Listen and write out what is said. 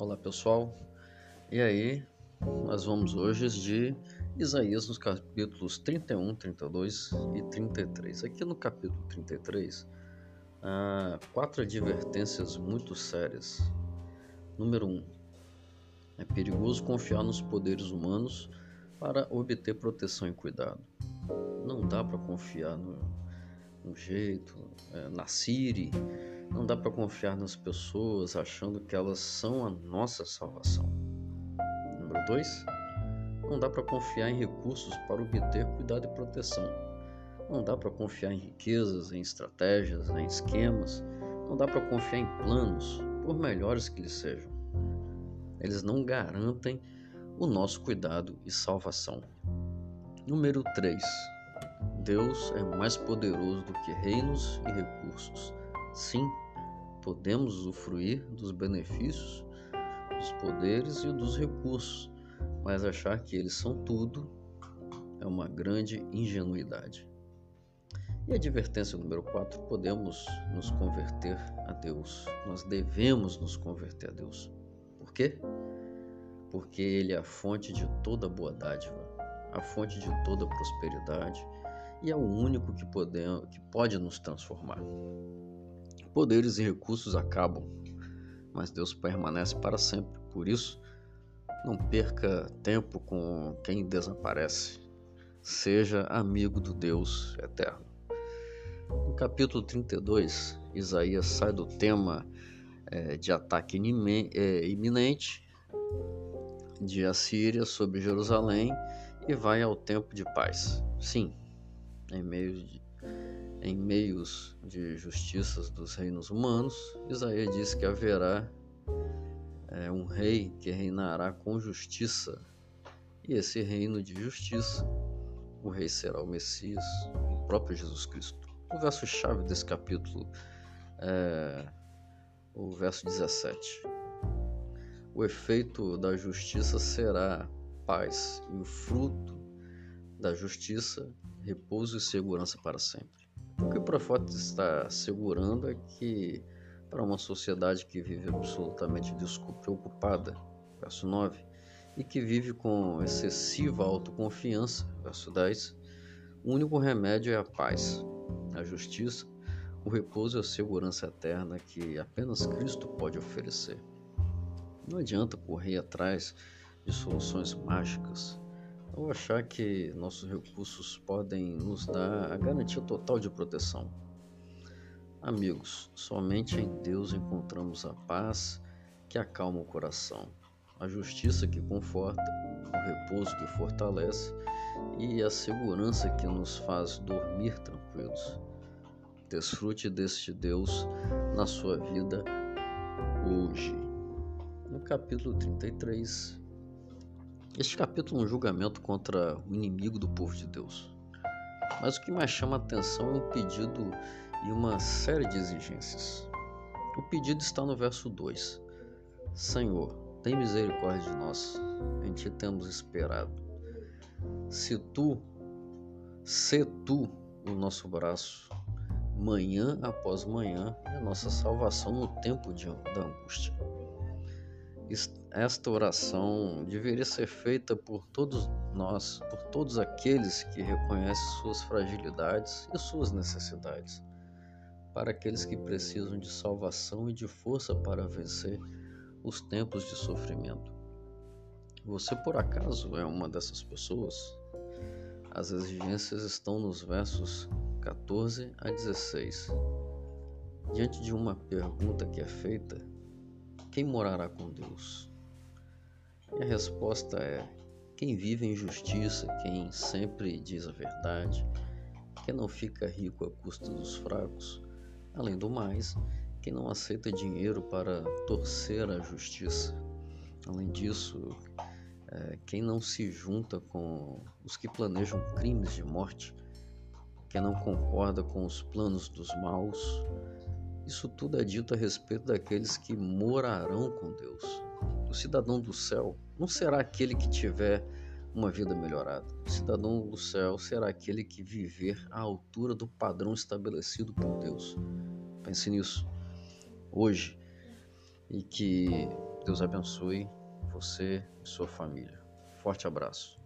Olá pessoal, e aí nós vamos hoje de Isaías nos capítulos 31, 32 e 33. Aqui no capítulo 33, há quatro advertências muito sérias. Número 1. Um, é perigoso confiar nos poderes humanos para obter proteção e cuidado. Não dá para confiar no, no jeito, é, na Siri, não dá para confiar nas pessoas achando que elas são a nossa salvação. Número 2. Não dá para confiar em recursos para obter cuidado e proteção. Não dá para confiar em riquezas, em estratégias, em esquemas. Não dá para confiar em planos, por melhores que eles sejam. Eles não garantem o nosso cuidado e salvação. Número 3. Deus é mais poderoso do que reinos e recursos. Sim, podemos usufruir dos benefícios, dos poderes e dos recursos, mas achar que eles são tudo é uma grande ingenuidade. E advertência número 4: podemos nos converter a Deus. Nós devemos nos converter a Deus. Por quê? Porque Ele é a fonte de toda boa dádiva, a fonte de toda prosperidade e é o único que, pode, que pode nos transformar. Poderes e recursos acabam, mas Deus permanece para sempre. Por isso, não perca tempo com quem desaparece. Seja amigo do Deus eterno. No capítulo 32, Isaías sai do tema é, de ataque é, iminente de Assíria sobre Jerusalém e vai ao tempo de paz. Sim, em meio de em meios de justiças dos reinos humanos, Isaías diz que haverá é, um rei que reinará com justiça, e esse reino de justiça, o rei será o Messias, o próprio Jesus Cristo. O verso-chave desse capítulo é o verso 17. O efeito da justiça será paz, e o fruto da justiça, repouso e segurança para sempre. O que o profeta está segurando é que, para uma sociedade que vive absolutamente despreocupada, verso 9, e que vive com excessiva autoconfiança, verso 10, o único remédio é a paz, a justiça, o repouso e a segurança eterna que apenas Cristo pode oferecer. Não adianta correr atrás de soluções mágicas ou achar que nossos recursos podem nos dar a garantia total de proteção. Amigos, somente em Deus encontramos a paz que acalma o coração, a justiça que conforta, o repouso que fortalece e a segurança que nos faz dormir tranquilos. Desfrute deste Deus na sua vida hoje. No capítulo 33, este capítulo é um julgamento contra o inimigo do povo de Deus. Mas o que mais chama a atenção é um pedido e uma série de exigências. O pedido está no verso 2: Senhor, tem misericórdia de nós, em ti temos esperado. Se tu, se tu o nosso braço, manhã após manhã, é a nossa salvação no tempo de, da angústia. Esta oração deveria ser feita por todos nós, por todos aqueles que reconhecem suas fragilidades e suas necessidades, para aqueles que precisam de salvação e de força para vencer os tempos de sofrimento. Você por acaso é uma dessas pessoas? As exigências estão nos versos 14 a 16. Diante de uma pergunta que é feita, quem morará com Deus? E a resposta é: quem vive em justiça, quem sempre diz a verdade, quem não fica rico à custa dos fracos, além do mais, quem não aceita dinheiro para torcer a justiça. Além disso, é, quem não se junta com os que planejam crimes de morte, quem não concorda com os planos dos maus, isso tudo é dito a respeito daqueles que morarão com Deus. O cidadão do céu não será aquele que tiver uma vida melhorada. O cidadão do céu será aquele que viver à altura do padrão estabelecido por Deus. Pense nisso. Hoje. E que Deus abençoe você e sua família. Forte abraço.